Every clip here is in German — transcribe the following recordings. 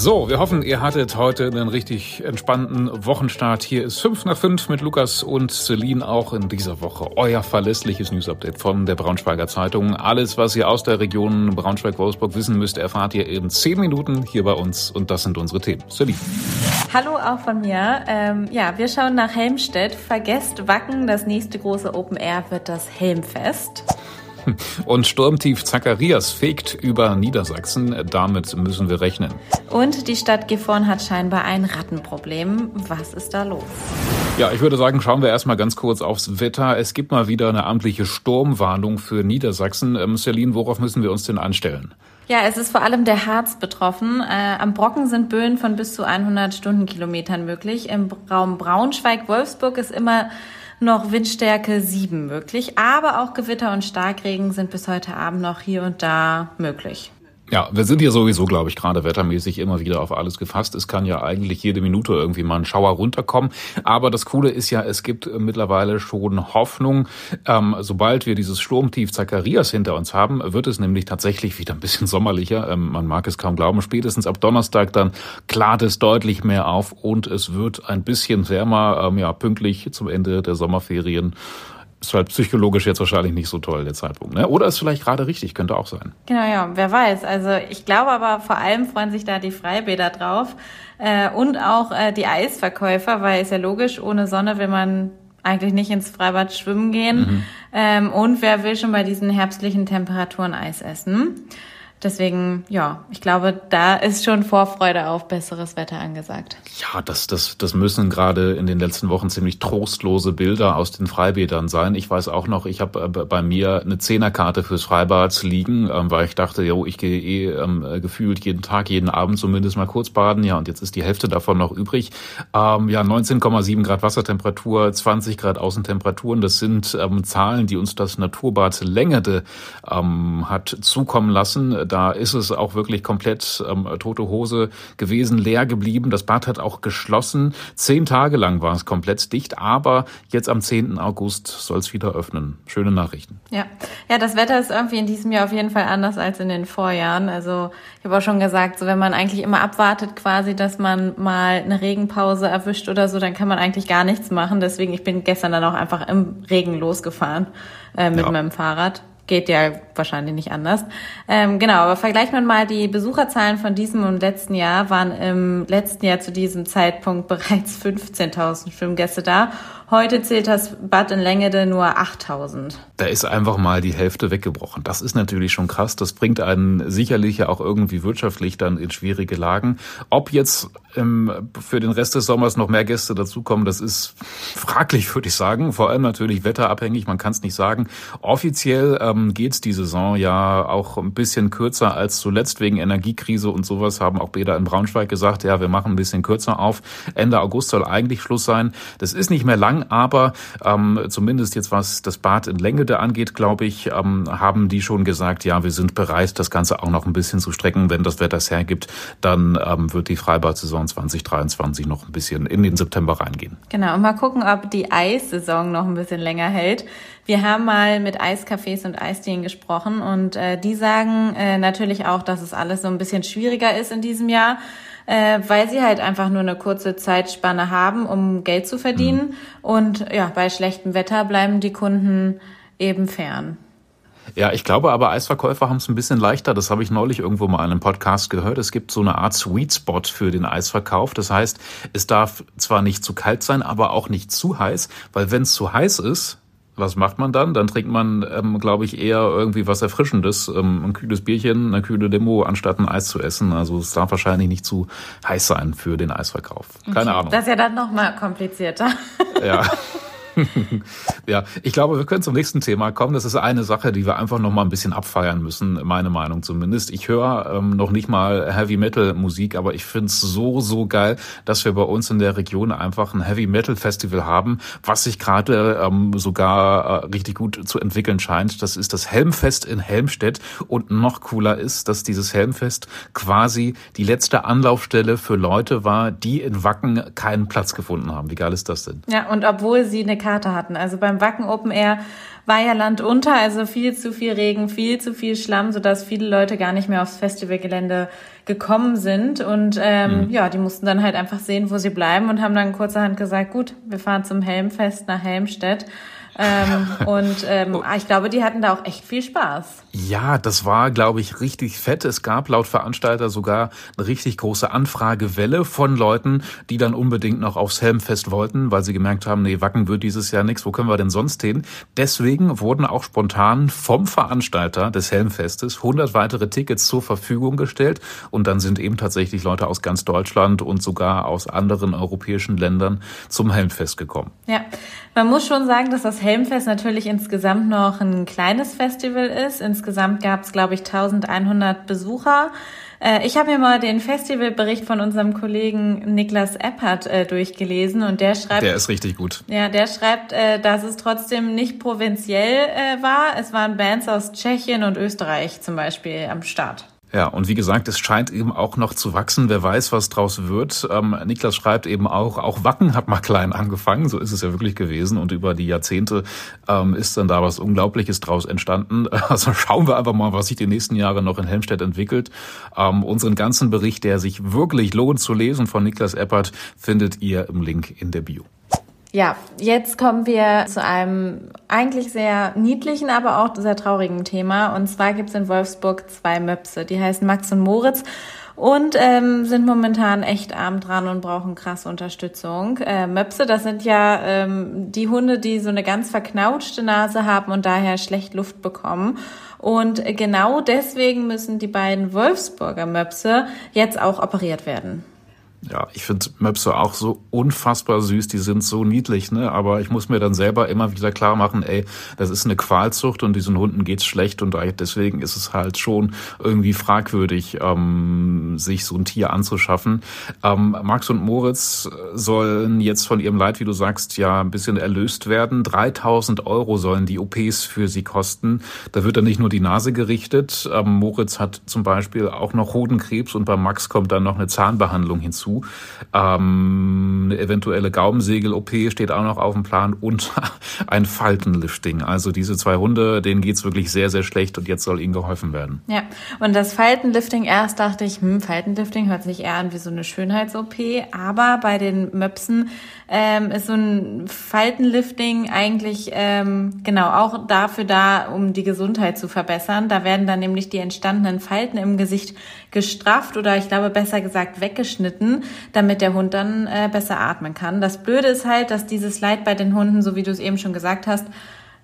So, wir hoffen, ihr hattet heute einen richtig entspannten Wochenstart. Hier ist 5 nach 5 mit Lukas und Celine auch in dieser Woche. Euer verlässliches News-Update von der Braunschweiger Zeitung. Alles, was ihr aus der Region Braunschweig-Wolfsburg wissen müsst, erfahrt ihr in 10 Minuten hier bei uns. Und das sind unsere Themen. Celine. Hallo auch von mir. Ähm, ja, wir schauen nach Helmstedt. Vergesst Wacken. Das nächste große Open Air wird das Helmfest. Und Sturmtief Zacharias fegt über Niedersachsen. Damit müssen wir rechnen. Und die Stadt Gifhorn hat scheinbar ein Rattenproblem. Was ist da los? Ja, ich würde sagen, schauen wir erstmal ganz kurz aufs Wetter. Es gibt mal wieder eine amtliche Sturmwarnung für Niedersachsen. Ähm, Celine, worauf müssen wir uns denn einstellen? Ja, es ist vor allem der Harz betroffen. Äh, am Brocken sind Böen von bis zu 100 Stundenkilometern möglich. Im Raum Braunschweig-Wolfsburg ist immer noch Windstärke 7 möglich, aber auch Gewitter und Starkregen sind bis heute Abend noch hier und da möglich. Ja, wir sind hier sowieso, glaube ich, gerade wettermäßig immer wieder auf alles gefasst. Es kann ja eigentlich jede Minute irgendwie mal ein Schauer runterkommen. Aber das Coole ist ja, es gibt mittlerweile schon Hoffnung. Ähm, sobald wir dieses Sturmtief Zacharias hinter uns haben, wird es nämlich tatsächlich wieder ein bisschen sommerlicher. Ähm, man mag es kaum glauben. Spätestens ab Donnerstag dann klart es deutlich mehr auf und es wird ein bisschen wärmer, ähm, ja, pünktlich zum Ende der Sommerferien ist halt psychologisch jetzt wahrscheinlich nicht so toll, der Zeitpunkt. Ne? Oder ist vielleicht gerade richtig, könnte auch sein. Genau, ja, wer weiß. Also ich glaube aber vor allem freuen sich da die Freibäder drauf äh, und auch äh, die Eisverkäufer, weil ist ja logisch, ohne Sonne will man eigentlich nicht ins Freibad schwimmen gehen. Mhm. Ähm, und wer will schon bei diesen herbstlichen Temperaturen Eis essen? Deswegen, ja, ich glaube, da ist schon Vorfreude auf besseres Wetter angesagt. Ja, das, das, das müssen gerade in den letzten Wochen ziemlich trostlose Bilder aus den Freibädern sein. Ich weiß auch noch, ich habe äh, bei mir eine Zehnerkarte fürs Freibad liegen, ähm, weil ich dachte, jo, ich gehe eh ähm, gefühlt jeden Tag, jeden Abend zumindest mal kurz baden. Ja, und jetzt ist die Hälfte davon noch übrig. Ähm, ja, 19,7 Grad Wassertemperatur, 20 Grad Außentemperaturen. Das sind ähm, Zahlen, die uns das Naturbad Längerde ähm, hat zukommen lassen da ist es auch wirklich komplett ähm, tote Hose gewesen, leer geblieben. Das Bad hat auch geschlossen. Zehn Tage lang war es komplett dicht, aber jetzt am 10. August soll es wieder öffnen. Schöne Nachrichten. Ja. ja, das Wetter ist irgendwie in diesem Jahr auf jeden Fall anders als in den Vorjahren. Also ich habe auch schon gesagt, so wenn man eigentlich immer abwartet quasi, dass man mal eine Regenpause erwischt oder so, dann kann man eigentlich gar nichts machen. Deswegen, ich bin gestern dann auch einfach im Regen losgefahren äh, mit ja. meinem Fahrrad geht ja wahrscheinlich nicht anders. Ähm, genau, aber vergleicht man mal die Besucherzahlen von diesem und letzten Jahr, waren im letzten Jahr zu diesem Zeitpunkt bereits 15.000 Schwimmgäste da Heute zählt das Bad in Längede nur 8000. Da ist einfach mal die Hälfte weggebrochen. Das ist natürlich schon krass. Das bringt einen sicherlich ja auch irgendwie wirtschaftlich dann in schwierige Lagen. Ob jetzt ähm, für den Rest des Sommers noch mehr Gäste dazukommen, das ist fraglich, würde ich sagen. Vor allem natürlich wetterabhängig, man kann es nicht sagen. Offiziell ähm, geht die Saison ja auch ein bisschen kürzer als zuletzt wegen Energiekrise und sowas, haben auch Bäder in Braunschweig gesagt, ja, wir machen ein bisschen kürzer auf. Ende August soll eigentlich Schluss sein. Das ist nicht mehr lang lang, aber ähm, zumindest jetzt was das Bad in Längede angeht, glaube ich, ähm, haben die schon gesagt, ja, wir sind bereit, das Ganze auch noch ein bisschen zu strecken. Wenn das Wetter es hergibt, dann ähm, wird die Freibad-Saison 2023 noch ein bisschen in den September reingehen. Genau, und mal gucken, ob die Eissaison noch ein bisschen länger hält. Wir haben mal mit Eiscafés und Eisdielen gesprochen und äh, die sagen äh, natürlich auch, dass es alles so ein bisschen schwieriger ist in diesem Jahr äh, weil sie halt einfach nur eine kurze Zeitspanne haben, um Geld zu verdienen. Mhm. Und ja, bei schlechtem Wetter bleiben die Kunden eben fern. Ja, ich glaube aber, Eisverkäufer haben es ein bisschen leichter. Das habe ich neulich irgendwo mal in einem Podcast gehört. Es gibt so eine Art Sweet Spot für den Eisverkauf. Das heißt, es darf zwar nicht zu kalt sein, aber auch nicht zu heiß, weil wenn es zu heiß ist, was macht man dann? Dann trinkt man, ähm, glaube ich, eher irgendwie was Erfrischendes, ähm, ein kühles Bierchen, eine kühle Demo, anstatt ein Eis zu essen. Also es darf wahrscheinlich nicht zu heiß sein für den Eisverkauf. Keine okay. Ahnung. Das ist ja dann noch mal komplizierter. Ja. ja, ich glaube, wir können zum nächsten Thema kommen. Das ist eine Sache, die wir einfach noch mal ein bisschen abfeiern müssen, meine Meinung zumindest. Ich höre ähm, noch nicht mal Heavy Metal Musik, aber ich finde es so, so geil, dass wir bei uns in der Region einfach ein Heavy Metal Festival haben, was sich gerade ähm, sogar äh, richtig gut zu entwickeln scheint. Das ist das Helmfest in Helmstedt und noch cooler ist, dass dieses Helmfest quasi die letzte Anlaufstelle für Leute war, die in Wacken keinen Platz gefunden haben. Wie geil ist das denn? Ja, und obwohl sie eine Karte hatten. Also beim Wacken Open Air war ja Land unter, also viel zu viel Regen, viel zu viel Schlamm, sodass viele Leute gar nicht mehr aufs Festivalgelände gekommen sind. Und ähm, mhm. ja, die mussten dann halt einfach sehen, wo sie bleiben und haben dann kurzerhand gesagt, gut, wir fahren zum Helmfest nach Helmstedt. Ähm, und ähm, oh. ich glaube, die hatten da auch echt viel Spaß. Ja, das war, glaube ich, richtig fett. Es gab laut Veranstalter sogar eine richtig große Anfragewelle von Leuten, die dann unbedingt noch aufs Helmfest wollten, weil sie gemerkt haben, nee, Wacken wird dieses Jahr nichts, wo können wir denn sonst hin? Deswegen wurden auch spontan vom Veranstalter des Helmfestes 100 weitere Tickets zur Verfügung gestellt und dann sind eben tatsächlich Leute aus ganz Deutschland und sogar aus anderen europäischen Ländern zum Helmfest gekommen. Ja, man muss schon sagen, dass das Helmfest natürlich insgesamt noch ein kleines Festival ist. Insgesamt gab es, glaube ich, 1100 Besucher. Äh, ich habe mir mal den Festivalbericht von unserem Kollegen Niklas Eppert äh, durchgelesen und der schreibt. Der ist richtig gut. Ja, der schreibt, äh, dass es trotzdem nicht provinziell äh, war. Es waren Bands aus Tschechien und Österreich zum Beispiel am Start. Ja, und wie gesagt, es scheint eben auch noch zu wachsen. Wer weiß, was draus wird. Ähm, Niklas schreibt eben auch, auch Wacken hat mal klein angefangen. So ist es ja wirklich gewesen. Und über die Jahrzehnte ähm, ist dann da was Unglaubliches draus entstanden. Also schauen wir einfach mal, was sich die nächsten Jahre noch in Helmstedt entwickelt. Ähm, unseren ganzen Bericht, der sich wirklich lohnt zu lesen von Niklas Eppert, findet ihr im Link in der Bio. Ja, jetzt kommen wir zu einem eigentlich sehr niedlichen, aber auch sehr traurigen Thema. Und zwar gibt es in Wolfsburg zwei Möpse. Die heißen Max und Moritz und ähm, sind momentan echt arm dran und brauchen krasse Unterstützung. Äh, Möpse, das sind ja ähm, die Hunde, die so eine ganz verknautschte Nase haben und daher schlecht Luft bekommen. Und genau deswegen müssen die beiden Wolfsburger Möpse jetzt auch operiert werden. Ja, ich finde Möpse auch so unfassbar süß, die sind so niedlich, ne? Aber ich muss mir dann selber immer wieder klar machen, ey, das ist eine Qualzucht und diesen Hunden geht's schlecht und deswegen ist es halt schon irgendwie fragwürdig, ähm, sich so ein Tier anzuschaffen. Ähm, Max und Moritz sollen jetzt von ihrem Leid, wie du sagst, ja ein bisschen erlöst werden. 3000 Euro sollen die OPs für sie kosten. Da wird dann nicht nur die Nase gerichtet. Ähm, Moritz hat zum Beispiel auch noch Hodenkrebs und bei Max kommt dann noch eine Zahnbehandlung hinzu dazu. Ähm, eine eventuelle Gaumensegel-OP steht auch noch auf dem Plan und ein Faltenlifting. Also diese zwei Hunde, denen geht's wirklich sehr, sehr schlecht und jetzt soll ihnen geholfen werden. Ja, und das Faltenlifting, erst dachte ich, hm, Faltenlifting hört sich eher an wie so eine Schönheits-OP, aber bei den Möpsen ähm, ist so ein Faltenlifting eigentlich ähm, genau auch dafür da, um die Gesundheit zu verbessern. Da werden dann nämlich die entstandenen Falten im Gesicht gestrafft oder ich glaube besser gesagt weggeschnitten, damit der Hund dann äh, besser atmen kann. Das Blöde ist halt, dass dieses Leid bei den Hunden, so wie du es eben schon gesagt hast,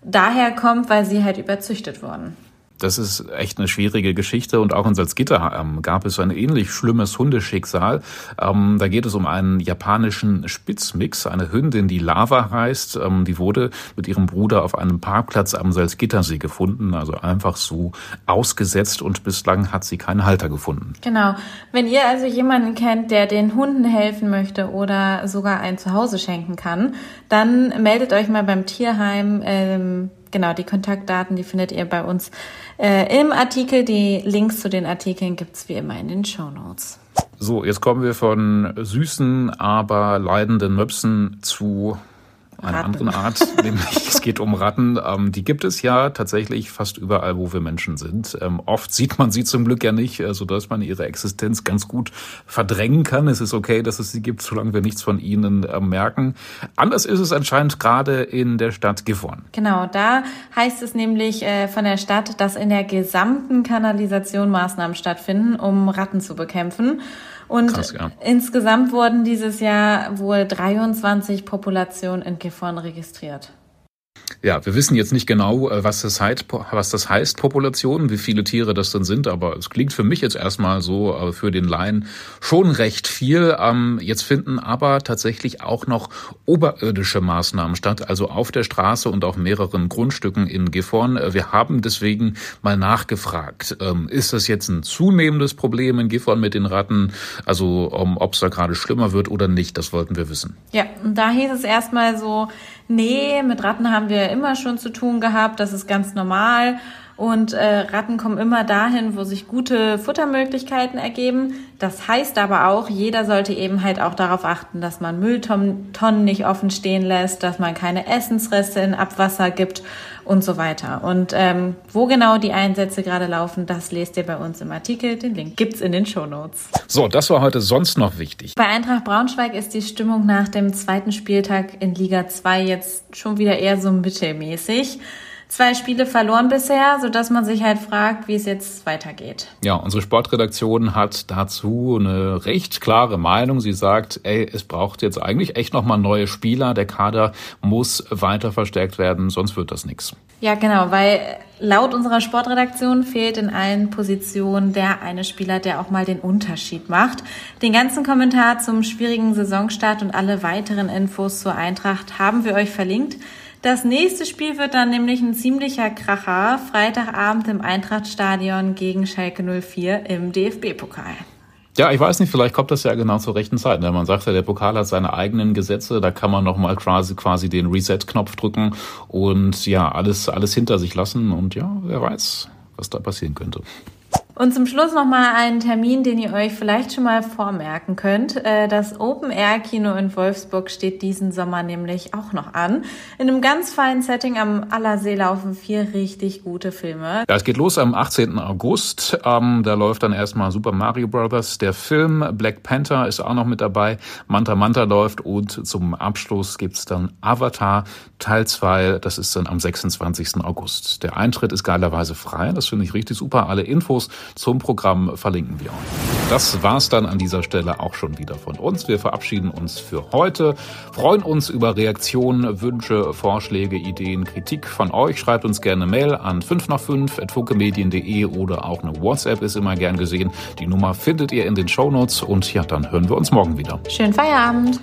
daher kommt, weil sie halt überzüchtet wurden. Das ist echt eine schwierige Geschichte und auch in Salzgitter ähm, gab es ein ähnlich schlimmes Hundeschicksal. Ähm, da geht es um einen japanischen Spitzmix, eine Hündin, die Lava heißt. Ähm, die wurde mit ihrem Bruder auf einem Parkplatz am Salzgittersee gefunden, also einfach so ausgesetzt und bislang hat sie keinen Halter gefunden. Genau. Wenn ihr also jemanden kennt, der den Hunden helfen möchte oder sogar ein Zuhause schenken kann, dann meldet euch mal beim Tierheim. Ähm genau, die Kontaktdaten, die findet ihr bei uns äh, im Artikel. Die Links zu den Artikeln gibt's wie immer in den Show Notes. So, jetzt kommen wir von süßen, aber leidenden Möpsen zu einer Ratten. anderen Art, nämlich es geht um Ratten. Ähm, die gibt es ja tatsächlich fast überall, wo wir Menschen sind. Ähm, oft sieht man sie zum Glück ja nicht, äh, sodass man ihre Existenz ganz gut verdrängen kann. Es ist okay, dass es sie gibt, solange wir nichts von ihnen äh, merken. Anders ist es anscheinend gerade in der Stadt Gifhorn. Genau, da heißt es nämlich äh, von der Stadt, dass in der gesamten Kanalisation Maßnahmen stattfinden, um Ratten zu bekämpfen. Und Krass, ja. insgesamt wurden dieses Jahr wohl 23 Populationen in Gifhorn registriert. Ja, wir wissen jetzt nicht genau, äh, was das heißt, was das heißt, Population, wie viele Tiere das dann sind, aber es klingt für mich jetzt erstmal so äh, für den Laien schon recht viel. Ähm, jetzt finden aber tatsächlich auch noch oberirdische Maßnahmen statt, also auf der Straße und auf mehreren Grundstücken in Gifhorn. Äh, wir haben deswegen mal nachgefragt, ähm, ist das jetzt ein zunehmendes Problem in Gifhorn mit den Ratten, also ob es da gerade schlimmer wird oder nicht, das wollten wir wissen. Ja, und da hieß es erstmal so, nee, mit Ratten haben wir immer schon zu tun gehabt, das ist ganz normal. Und äh, Ratten kommen immer dahin, wo sich gute Futtermöglichkeiten ergeben. Das heißt aber auch, jeder sollte eben halt auch darauf achten, dass man Mülltonnen nicht offen stehen lässt, dass man keine Essensreste in Abwasser gibt und so weiter. Und ähm, wo genau die Einsätze gerade laufen, das lest ihr bei uns im Artikel. Den Link gibt's in den Show Notes. So, das war heute sonst noch wichtig. Bei Eintracht Braunschweig ist die Stimmung nach dem zweiten Spieltag in Liga 2 jetzt schon wieder eher so mittelmäßig zwei Spiele verloren bisher, so dass man sich halt fragt, wie es jetzt weitergeht. Ja, unsere Sportredaktion hat dazu eine recht klare Meinung. Sie sagt, ey, es braucht jetzt eigentlich echt nochmal neue Spieler. Der Kader muss weiter verstärkt werden, sonst wird das nichts. Ja, genau, weil laut unserer Sportredaktion fehlt in allen Positionen der eine Spieler, der auch mal den Unterschied macht. Den ganzen Kommentar zum schwierigen Saisonstart und alle weiteren Infos zur Eintracht haben wir euch verlinkt. Das nächste Spiel wird dann nämlich ein ziemlicher Kracher. Freitagabend im Eintrachtstadion gegen Schalke 04 im DFB-Pokal. Ja, ich weiß nicht, vielleicht kommt das ja genau zur rechten Zeit. Ne? Man sagt ja, der Pokal hat seine eigenen Gesetze, da kann man nochmal quasi, quasi den Reset-Knopf drücken und ja, alles, alles hinter sich lassen und ja, wer weiß, was da passieren könnte. Und zum Schluss nochmal einen Termin, den ihr euch vielleicht schon mal vormerken könnt. Äh, das Open Air Kino in Wolfsburg steht diesen Sommer nämlich auch noch an. In einem ganz feinen Setting am Allersee laufen vier richtig gute Filme. Ja, es geht los am 18. August. Ähm, da läuft dann erstmal Super Mario Brothers. Der Film Black Panther ist auch noch mit dabei. Manta Manta läuft und zum Abschluss gibt's dann Avatar Teil 2. Das ist dann am 26. August. Der Eintritt ist geilerweise frei. Das finde ich richtig super. Alle Infos zum Programm verlinken wir euch. Das war's dann an dieser Stelle auch schon wieder von uns. Wir verabschieden uns für heute, freuen uns über Reaktionen, Wünsche, Vorschläge, Ideen, Kritik von euch. Schreibt uns gerne Mail an 5 nach 5 funkemedien.de oder auch eine WhatsApp ist immer gern gesehen. Die Nummer findet ihr in den Shownotes und ja, dann hören wir uns morgen wieder. Schönen Feierabend.